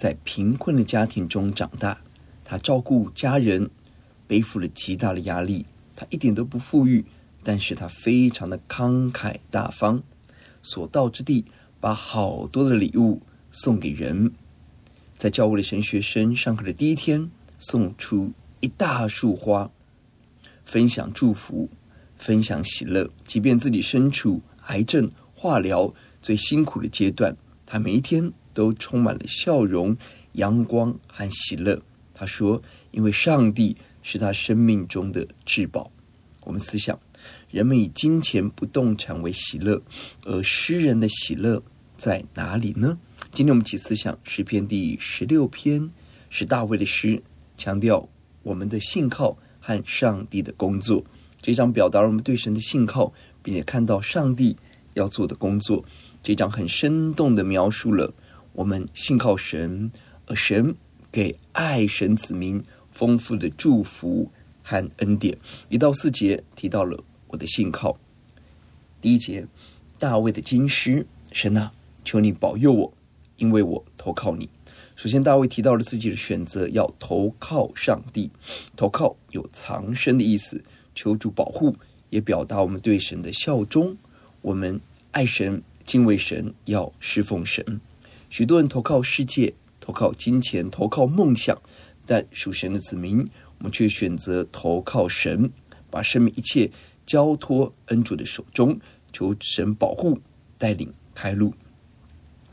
在贫困的家庭中长大，他照顾家人，背负了极大的压力。他一点都不富裕，但是他非常的慷慨大方，所到之地把好多的礼物送给人。在教会的神学生上课的第一天，送出。一大束花，分享祝福，分享喜乐。即便自己身处癌症化疗最辛苦的阶段，他每一天都充满了笑容、阳光和喜乐。他说：“因为上帝是他生命中的至宝。”我们思想，人们以金钱不动产为喜乐，而诗人的喜乐在哪里呢？今天我们一起思想诗篇第十六篇，是大卫的诗，强调。我们的信靠和上帝的工作，这张表达了我们对神的信靠，并且看到上帝要做的工作。这张很生动地描述了我们信靠神，而神给爱神子民丰富的祝福和恩典。一到四节提到了我的信靠。第一节，大卫的金诗：神啊，求你保佑我，因为我投靠你。首先，大卫提到了自己的选择，要投靠上帝。投靠有藏身的意思，求主保护，也表达我们对神的效忠。我们爱神、敬畏神，要侍奉神。许多人投靠世界，投靠金钱，投靠梦想，但属神的子民，我们却选择投靠神，把生命一切交托恩主的手中，求神保护、带领、开路。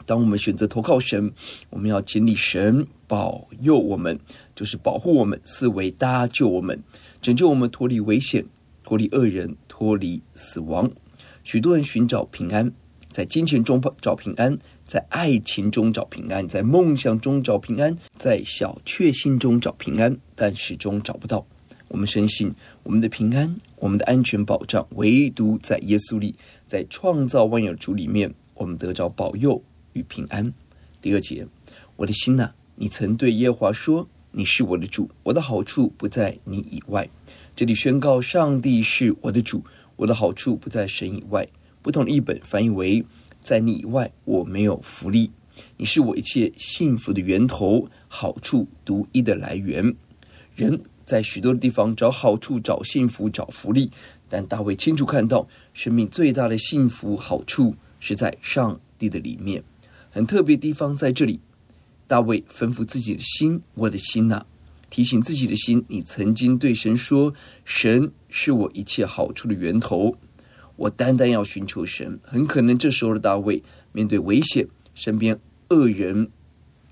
当我们选择投靠神，我们要经历神保佑我们，就是保护我们，四围搭救我们，拯救我们脱离危险，脱离恶人，脱离死亡。许多人寻找平安，在金钱中找平安，在爱情中找平安，在梦想中找平安，在小确幸中找平安，但始终找不到。我们深信，我们的平安，我们的安全保障，唯独在耶稣里，在创造万有主里面，我们得着保佑。与平安。第二节，我的心呐，你曾对耶和华说：“你是我的主，我的好处不在你以外。”这里宣告上帝是我的主，我的好处不在神以外。不同的译本翻译为：“在你以外，我没有福利。你是我一切幸福的源头，好处独一的来源。”人在许多的地方找好处、找幸福、找福利，但大卫清楚看到，生命最大的幸福好处是在上帝的里面。很特别地方在这里，大卫吩咐自己的心：“我的心呐，提醒自己的心，你曾经对神说，神是我一切好处的源头，我单单要寻求神。”很可能这时候的大卫面对危险，身边恶人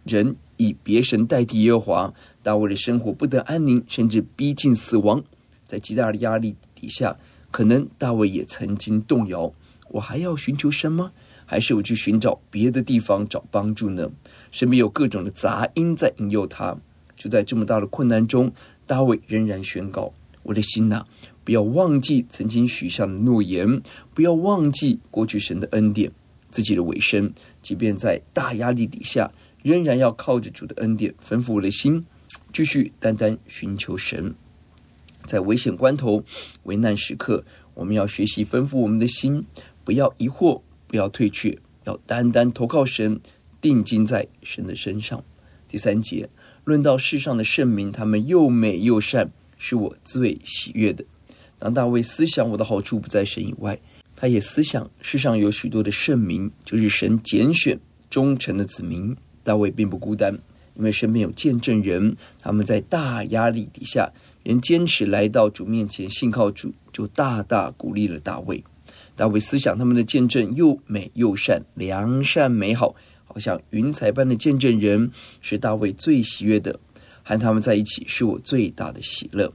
人以别神代替耶和华，大卫的生活不得安宁，甚至逼近死亡。在极大的压力底下，可能大卫也曾经动摇：“我还要寻求神吗？”还是我去寻找别的地方找帮助呢？身边有各种的杂音在引诱他。就在这么大的困难中，大卫仍然宣告：“我的心呐，不要忘记曾经许下的诺言，不要忘记过去神的恩典。自己的尾声，即便在大压力底下，仍然要靠着主的恩典，吩咐我的心，继续单单寻求神。在危险关头、危难时刻，我们要学习吩咐我们的心，不要疑惑。”不要退却，要单单投靠神，定睛在神的身上。第三节论到世上的圣明，他们又美又善，是我最喜悦的。当大卫思想我的好处不在神以外，他也思想世上有许多的圣民，就是神拣选忠诚的子民。大卫并不孤单，因为身边有见证人，他们在大压力底下仍坚持来到主面前信靠主，就大大鼓励了大卫。大卫思想他们的见证又美又善，良善美好，好像云彩般的见证人是大卫最喜悦的，和他们在一起是我最大的喜乐。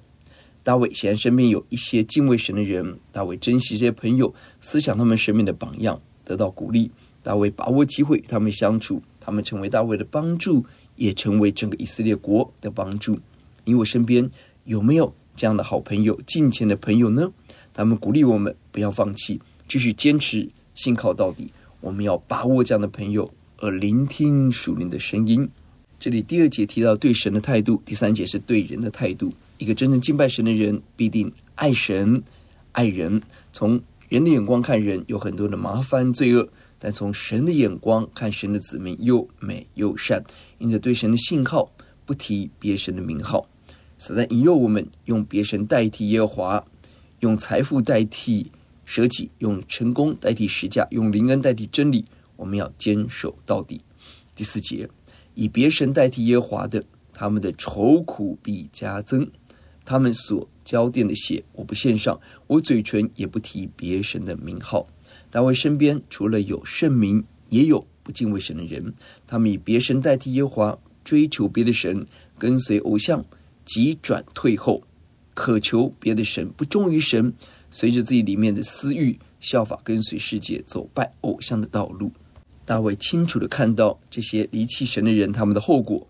大卫显然身边有一些敬畏神的人，大卫珍惜这些朋友，思想他们生命的榜样，得到鼓励。大卫把握机会与他们相处，他们成为大卫的帮助，也成为整个以色列国的帮助。你我身边有没有这样的好朋友、敬虔的朋友呢？他们鼓励我们不要放弃，继续坚持信靠到底。我们要把握这样的朋友，而聆听属灵的声音。这里第二节提到对神的态度，第三节是对人的态度。一个真正敬拜神的人，必定爱神、爱人。从人的眼光看人，有很多的麻烦罪恶；但从神的眼光看神的子民，又美又善。因着对神的信靠，不提别神的名号。撒旦引诱我们用别神代替耶和华，用财富代替舍己，用成功代替实价，用灵恩代替真理。我们要坚守到底。第四节，以别神代替耶和华的，他们的愁苦必加增。他们所浇奠的血，我不献上；我嘴唇也不提别神的名号。大卫身边除了有圣名，也有不敬畏神的人。他们以别神代替耶和华，追求别的神，跟随偶像，急转退后，渴求别的神，不忠于神，随着自己里面的私欲，效法跟随世界，走拜偶像的道路。大卫清楚地看到这些离弃神的人，他们的后果，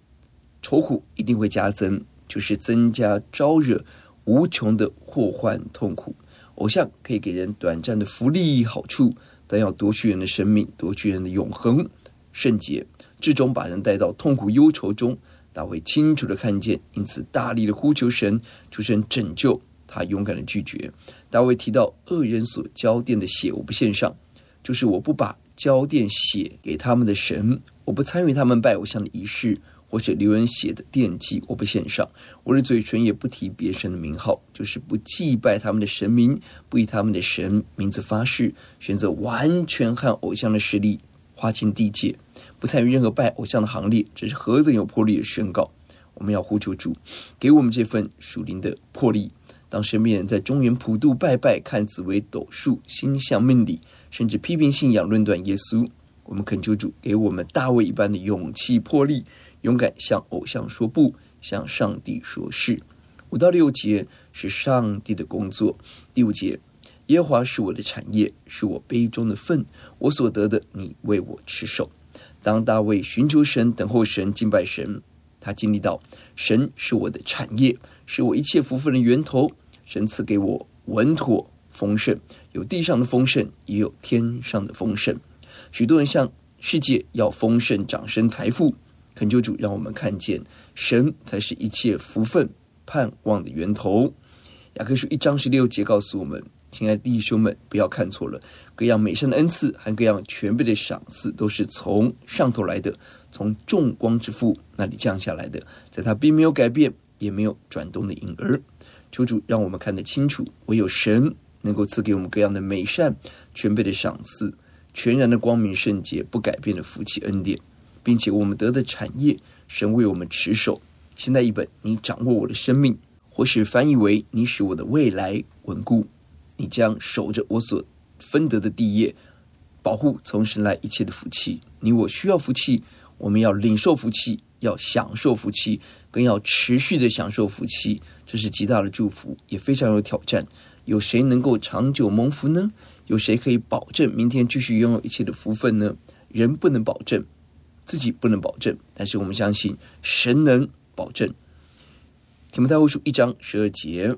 愁苦一定会加增。就是增加招惹无穷的祸患痛苦。偶像可以给人短暂的福利好处，但要夺去人的生命，夺去人的永恒圣洁，最终把人带到痛苦忧愁中。大卫清楚的看见，因此大力的呼求神，求神拯救。他勇敢的拒绝。大卫提到恶人所浇奠的血，我不献上，就是我不把浇奠血给他们的神，我不参与他们拜偶像的仪式。或者流人血的奠祭，我不献上；我的嘴唇也不提别神的名号，就是不祭拜他们的神明，不以他们的神名字发誓，选择完全和偶像的势力划清地界，不参与任何拜偶像的行列。这是何等有魄力的宣告！我们要呼求主，给我们这份属灵的魄力。当身边人在中原普渡拜拜，看紫薇斗数、星象命理，甚至批评信仰、论断耶稣，我们恳求主给我们大卫一般的勇气、魄力。勇敢向偶像说不，向上帝说是。五到六节是上帝的工作。第五节，耶和华是我的产业，是我杯中的分，我所得的，你为我持守。当大卫寻求神、等候神、敬拜神，他经历到神是我的产业，是我一切福分的源头。神赐给我稳妥丰盛，有地上的丰盛，也有天上的丰盛。许多人向世界要丰盛、掌声、财富。恳求主，让我们看见神才是一切福分盼望的源头。雅各书一章十六节告诉我们：亲爱的弟兄们，不要看错了，各样美善的恩赐和各样全备的赏赐，都是从上头来的，从众光之父那里降下来的，在他并没有改变，也没有转动的影儿。求主让我们看得清楚，唯有神能够赐给我们各样的美善、全备的赏赐、全然的光明圣洁、不改变的福气恩典。并且我们得的产业，神为我们持守。现在一本，你掌握我的生命，或是翻译为你使我的未来稳固。你将守着我所分得的地业，保护从神来一切的福气。你我需要福气，我们要领受福气，要享受福气，更要持续的享受福气。这是极大的祝福，也非常有挑战。有谁能够长久蒙福呢？有谁可以保证明天继续拥有一切的福分呢？人不能保证。自己不能保证，但是我们相信神能保证。提摩太后书一章十二节，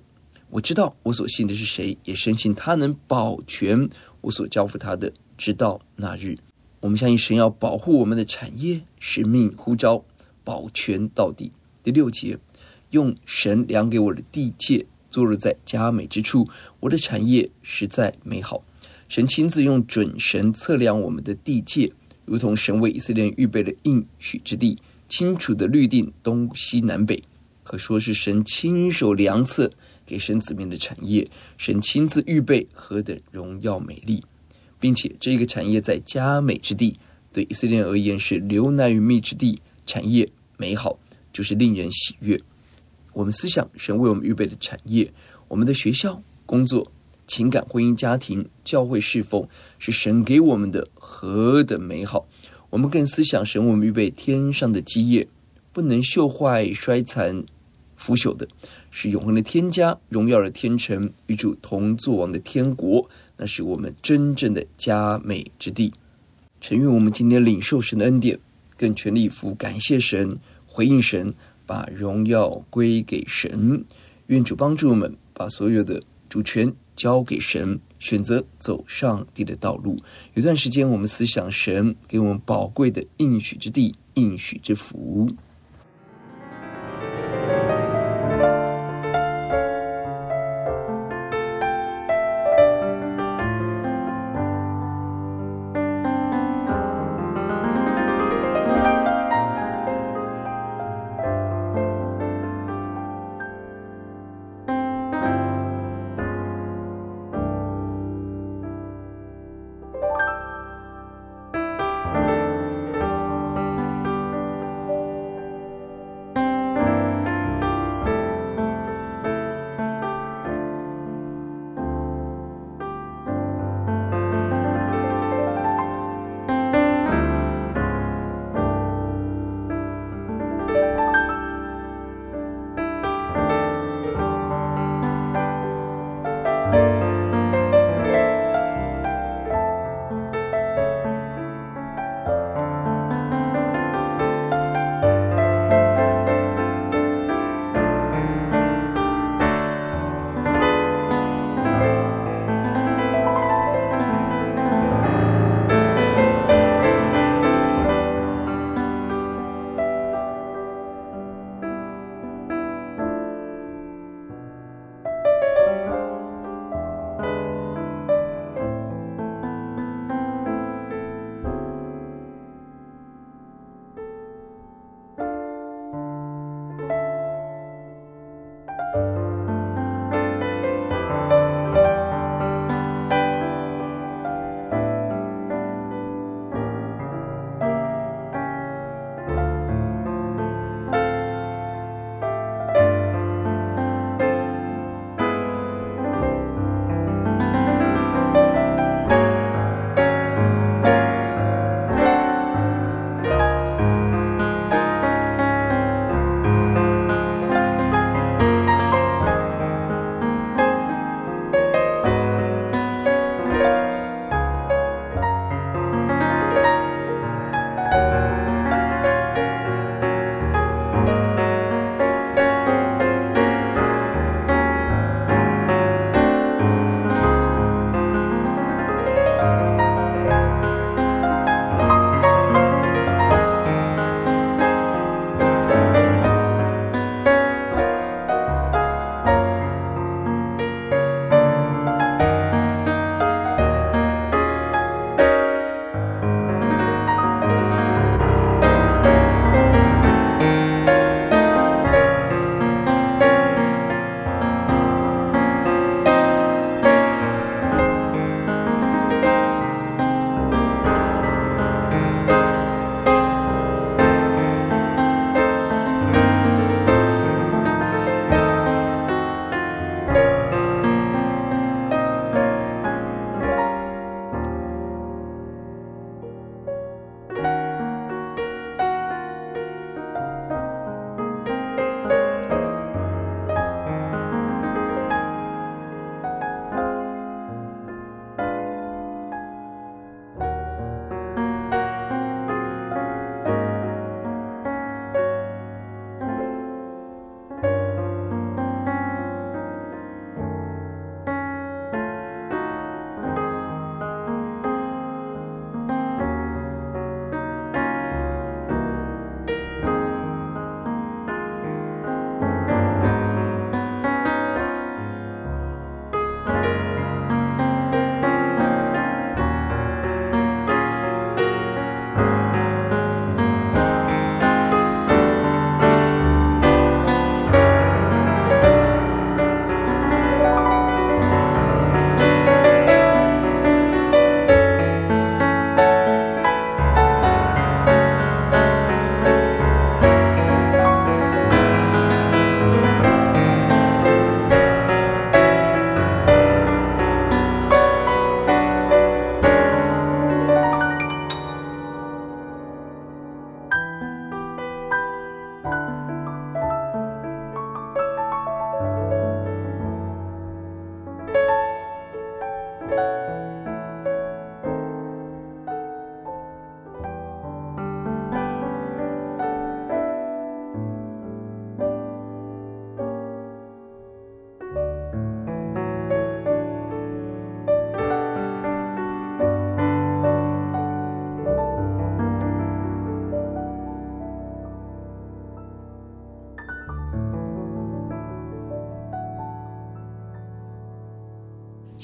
我知道我所信的是谁，也深信他能保全我所交付他的，直到那日。我们相信神要保护我们的产业、使命、呼召，保全到底。第六节，用神量给我的地界，坐落在佳美之处，我的产业实在美好。神亲自用准神测量我们的地界。如同神为以色列人预备了应许之地，清楚的律定东西南北，可说是神亲手量测给神子民的产业。神亲自预备何等荣耀美丽，并且这个产业在佳美之地，对以色列而言是流奶与蜜之地，产业美好，就是令人喜悦。我们思想神为我们预备的产业，我们的学校、工作、情感、婚姻、家庭、教会侍奉，是神给我们的何等美好！我们更思想神我们预备天上的基业，不能朽坏、衰残、腐朽的，是永恒的天家、荣耀的天城、与主同作王的天国，那是我们真正的佳美之地。诚愿我们今天领受神的恩典，更全力以赴感谢神、回应神，把荣耀归给神。愿主帮助我们，把所有的主权交给神。选择走上帝的道路。有段时间，我们思想神给我们宝贵的应许之地、应许之福。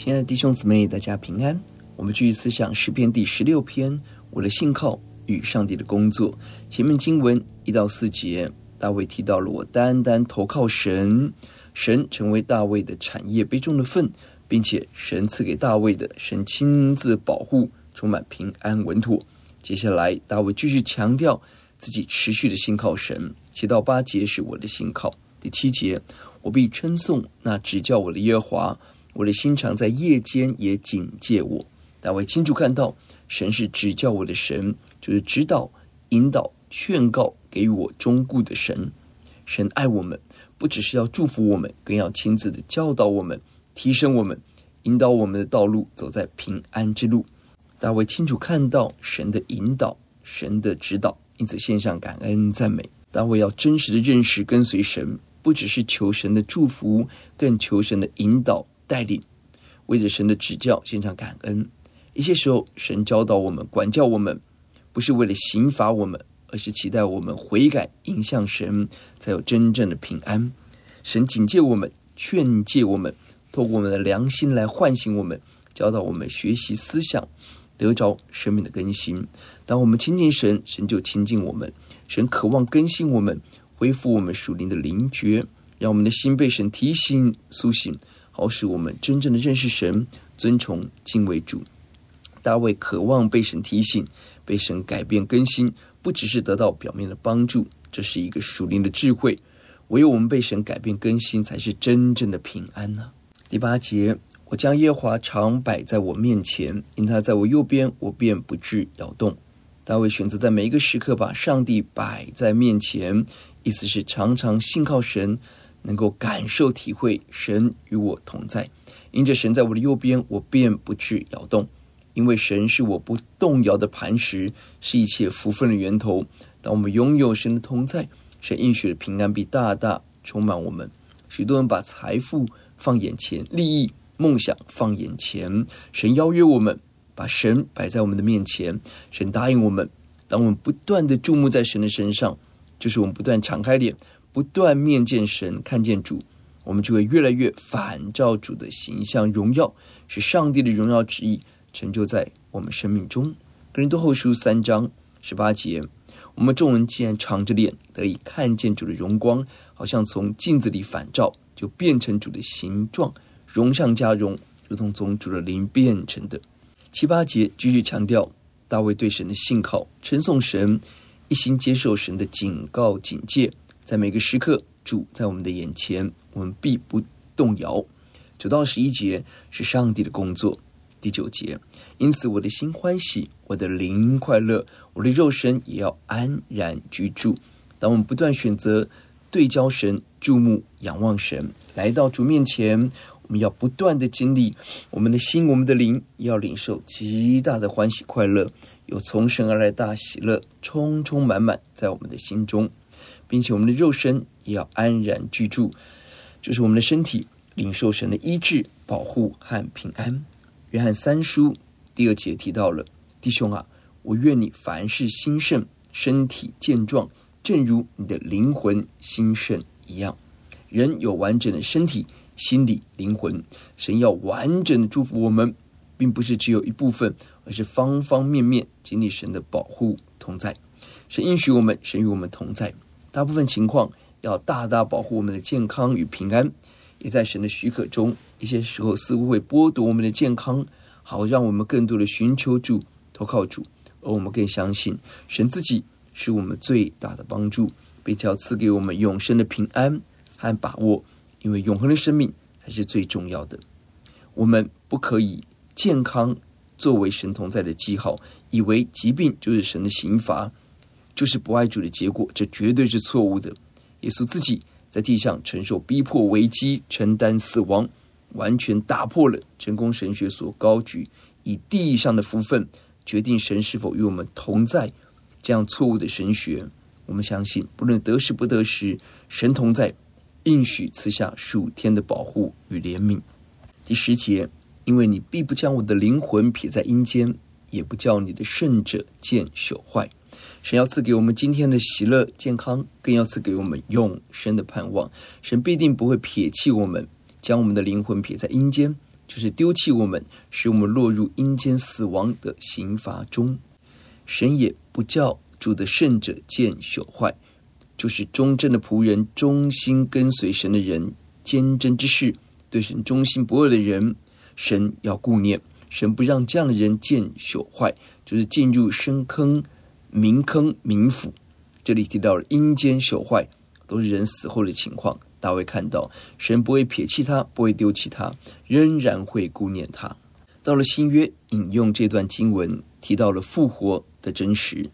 亲爱的弟兄姊妹，大家平安。我们继续思想诗篇第十六篇，我的信靠与上帝的工作。前面经文一到四节，大卫提到了我单单投靠神，神成为大卫的产业杯中的份，并且神赐给大卫的，神亲自保护，充满平安稳妥。接下来，大卫继续强调自己持续的信靠神。七到八节是我的信靠。第七节，我必称颂那指教我的耶和华，我的心肠在夜间也警戒我。大卫清楚看到，神是指教我的神，就是指导、引导、劝告、给予我忠告的神。神爱我们，不只是要祝福我们，更要亲自的教导我们、提升我们、引导我们的道路，走在平安之路。大卫清楚看到神的引导、神的指导，因此献上感恩赞美。大卫要真实的认识跟随神。不只是求神的祝福，更求神的引导带领，为着神的指教献上感恩。一些时候，神教导我们、管教我们，不是为了刑罚我们，而是期待我们悔改、迎向神，才有真正的平安。神警戒我们、劝诫我们，透过我们的良心来唤醒我们，教导我们学习思想，得着生命的更新。当我们亲近神，神就亲近我们。神渴望更新我们。恢复我们属灵的灵觉，让我们的心被神提醒苏醒，好使我们真正的认识神，尊崇敬畏主。大卫渴望被神提醒，被神改变更新，不只是得到表面的帮助，这是一个属灵的智慧。唯有我们被神改变更新，才是真正的平安呢、第八节，我将耶华常摆在我面前，因他在我右边，我便不致摇动。大卫选择在每一个时刻把上帝摆在面前。意思是常常信靠神，能够感受体会神与我同在。因着神在我的右边，我便不致摇动。因为神是我不动摇的磐石，是一切福分的源头。当我们拥有神的同在，神应许的平安必大大充满我们。许多人把财富放眼前，利益、梦想放眼前。神邀约我们，把神摆在我们的面前。神答应我们，当我们不断的注目在神的身上。就是我们不断敞开脸，不断面见神，看见主，我们就会越来越反照主的形象荣耀，使上帝的荣耀旨意成就在我们生命中。哥林多后书三章十八节，我们众人既然敞着脸得以看见主的荣光，好像从镜子里反照，就变成主的形状，荣上加荣，如同从主的灵变成的。七八节继续强调大卫对神的信靠，称颂神。一心接受神的警告、警戒，在每个时刻，主在我们的眼前，我们必不动摇。九到十一节是上帝的工作。第九节，因此我的心欢喜，我的灵快乐，我的肉身也要安然居住。当我们不断选择对焦神、注目、仰望神，来到主面前，我们要不断的经历，我们的心、我们的灵要领受极大的欢喜快乐。有从神而来大喜乐，充充满满在我们的心中，并且我们的肉身也要安然居住，就是我们的身体领受神的医治、保护和平安。约翰三书第二节提到了，弟兄啊，我愿你凡事兴盛，身体健壮，正如你的灵魂兴盛一样。人有完整的身体、心理、灵魂，神要完整的祝福我们，并不是只有一部分。而是方方面面经历神的保护同在，神应许我们，神与我们同在。大部分情况要大大保护我们的健康与平安，也在神的许可中，一些时候似乎会剥夺我们的健康，好让我们更多的寻求主、投靠主，而我们更相信神自己是我们最大的帮助，并且要赐给我们永生的平安和把握，因为永恒的生命才是最重要的。我们不可以健康。作为神同在的记号，以为疾病就是神的刑罚，就是不爱主的结果，这绝对是错误的。耶稣自己在地上承受逼迫、危机，承担死亡，完全打破了成功神学所高举以地上的福分决定神是否与我们同在这样错误的神学。我们相信，不论得时不得时，神同在，应许赐下属天的保护与怜悯。第十节。因为你必不将我的灵魂撇在阴间，也不叫你的圣者见朽坏。神要赐给我们今天的喜乐、健康，更要赐给我们永生的盼望。神必定不会撇弃我们，将我们的灵魂撇在阴间，就是丢弃我们，使我们落入阴间死亡的刑罚中。神也不叫主的圣者见朽坏，就是忠贞的仆人、忠心跟随神的人、坚贞之士、对神忠心不二的人，神要顾念。神不让这样的人见朽坏，就是进入深坑、冥坑、冥府。这里提到了阴间朽坏，都是人死后的情况。大卫看到神不会撇弃他，不会丢弃他，仍然会顾念他。到了新约，引用这段经文，提到了复活的真实。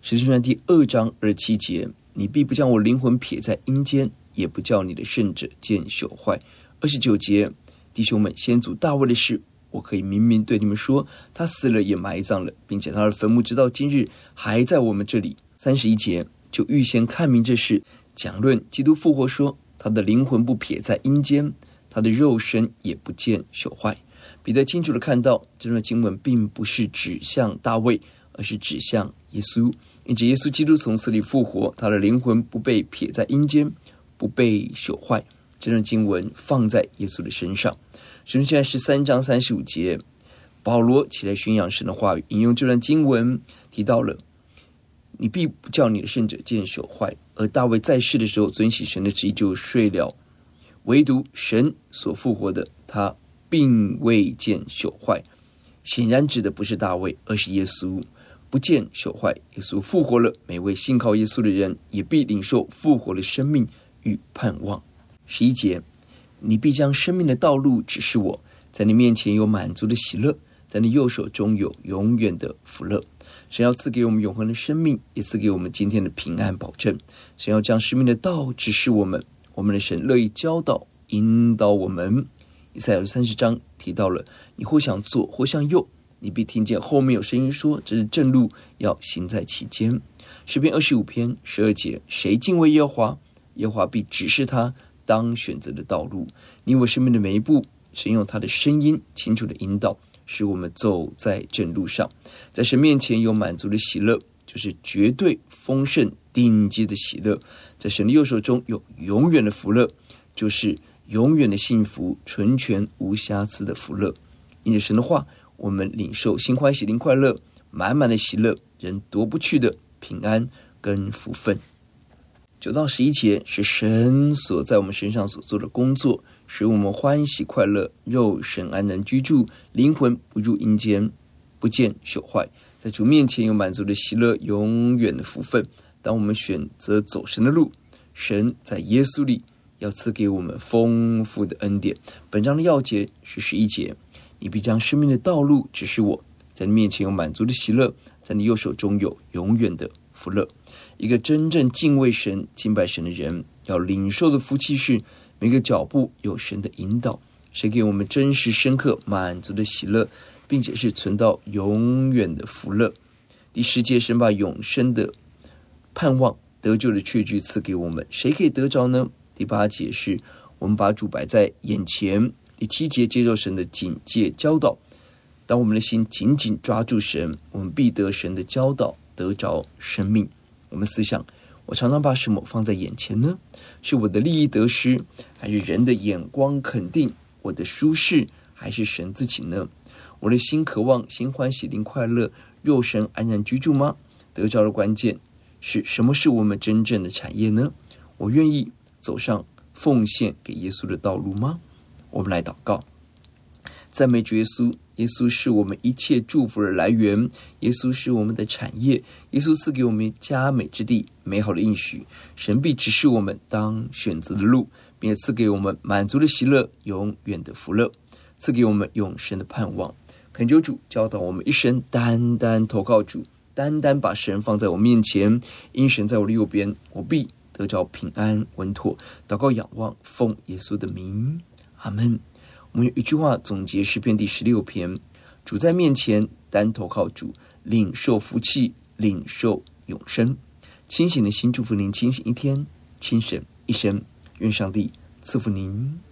使徒传第二章二十七节：“你必不将我灵魂撇在阴间，也不叫你的圣者见朽坏。”二十九节：“弟兄们，先祖大卫的事。”我可以明明对你们说，他死了也埋葬了，并且他的坟墓直到今日还在我们这里。三十一节就预先看明这事，讲论基督复活说，他的灵魂不撇在阴间，他的肉身也不见朽坏。彼得清楚地看到，这段经文并不是指向大卫，而是指向耶稣，因此耶稣基督从死里复活，他的灵魂不被撇在阴间，不被朽坏。这段经文放在耶稣的身上。神现在十三章三十五节，保罗起来宣扬神的话语，引用这段经文提到了：你必不叫你的圣者见朽坏。而大卫在世的时候遵行神的旨意就睡了，唯独神所复活的他并未见朽坏。显然指的不是大卫，而是耶稣不见朽坏。耶稣复活了，每位信靠耶稣的人也必领受复活的生命与盼望。十一节。你必将生命的道路指示我，在你面前有满足的喜乐，在你右手中有永远的福乐。神要赐给我们永恒的生命，也赐给我们今天的平安保证。神要将生命的道指示我们，我们的神乐意教导引导我们。以赛亚三十章提到了，你或向左，或向右，你必听见后面有声音说：“这是正路，要行在其间。”诗篇二十五篇十二节：谁敬畏耶和华，耶和华必指示他。当选择的道路，你我生命的每一步，神用他的声音清楚的引导，使我们走在正路上。在神面前有满足的喜乐，就是绝对丰盛顶级的喜乐。在神的右手中有永远的福乐，就是永远的幸福、纯全无瑕疵的福乐。因着神的话，我们领受心欢喜灵快乐，满满的喜乐，人夺不去的平安跟福分。九到十一节是神所在我们身上所做的工作，使我们欢喜快乐，肉身安然居住，灵魂不入阴间，不见朽坏，在主面前有满足的喜乐，永远的福分。当我们选择走神的路，神在耶稣里要赐给我们丰富的恩典。本章的要节是十一节，你必将生命的道路指示我，在你面前有满足的喜乐，在你右手中有永远的福乐。一个真正敬畏神、敬拜神的人，要领受的福气是每个脚步有神的引导，神给我们真实、深刻、满足的喜乐，并且是存到永远的福乐。第十节，神把永生的盼望、得救的确据赐给我们，谁可以得着呢？第八节是我们把主摆在眼前。第七节，接受神的警戒教导，当我们的心紧紧抓住神，我们必得神的教导，得着生命。我们思想，我常常把什么放在眼前呢？是我的利益得失，还是人的眼光肯定我的舒适，还是神自己呢？我的心渴望心欢喜灵快乐，肉身安然居住吗？得着的关键是什么？是我们真正的产业呢？我愿意走上奉献给耶稣的道路吗？我们来祷告，赞美主耶稣。耶稣是我们一切祝福的来源，耶稣是我们的产业，耶稣赐给我们佳美之地、美好的应许，神必指示我们当选择的路，并且赐给我们满足的喜乐、永远的福乐，赐给我们永生的盼望。恳求主教导我们一生单单投靠主，单单把神放在我面前，因神在我的右边，我必得着平安稳妥。祷告仰望，奉耶稣的名，阿门。我们用一句话总结诗篇第十六篇：主在面前，单投靠主，领受福气，领受永生。清醒的心祝福您，清醒一天，清醒一生。愿上帝赐福您。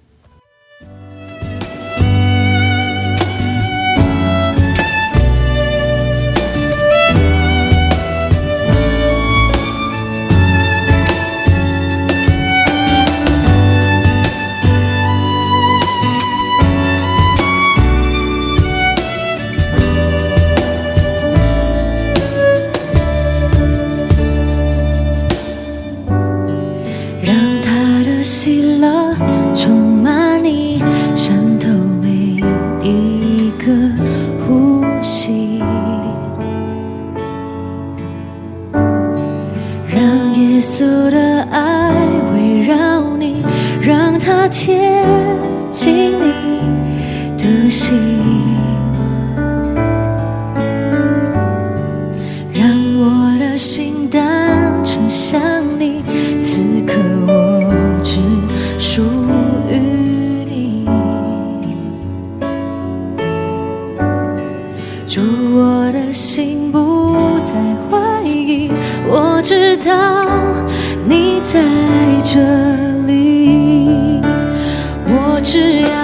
祝我的心不再怀疑我知道你在这里我只要